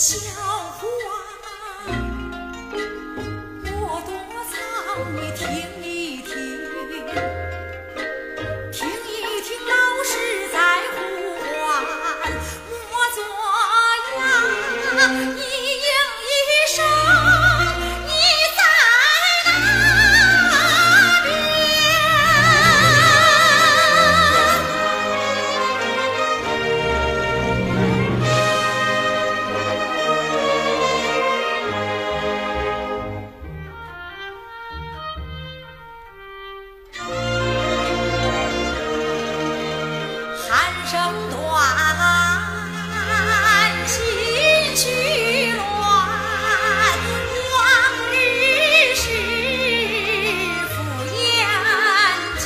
She 声断，心绪乱，往日事付眼前。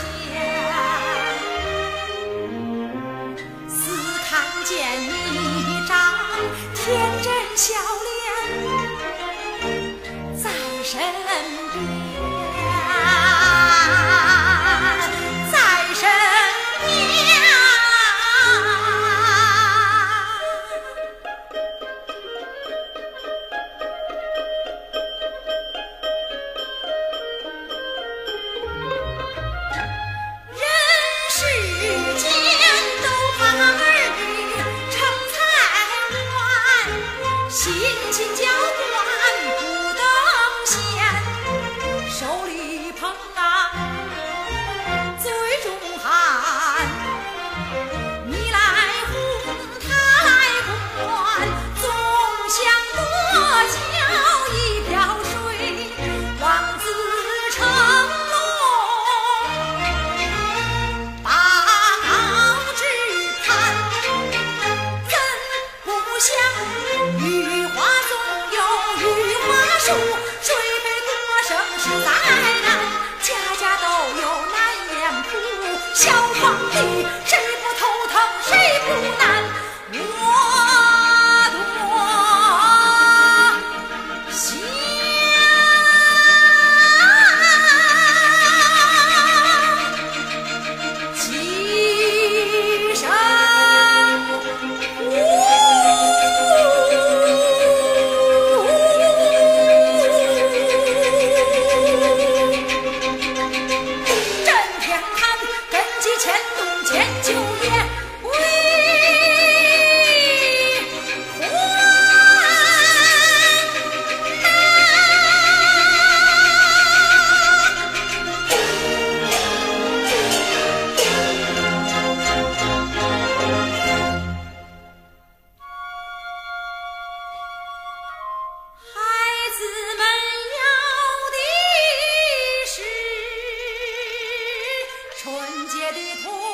似看见一张天真笑脸在身边。放屁谁不头疼谁不难纯洁的土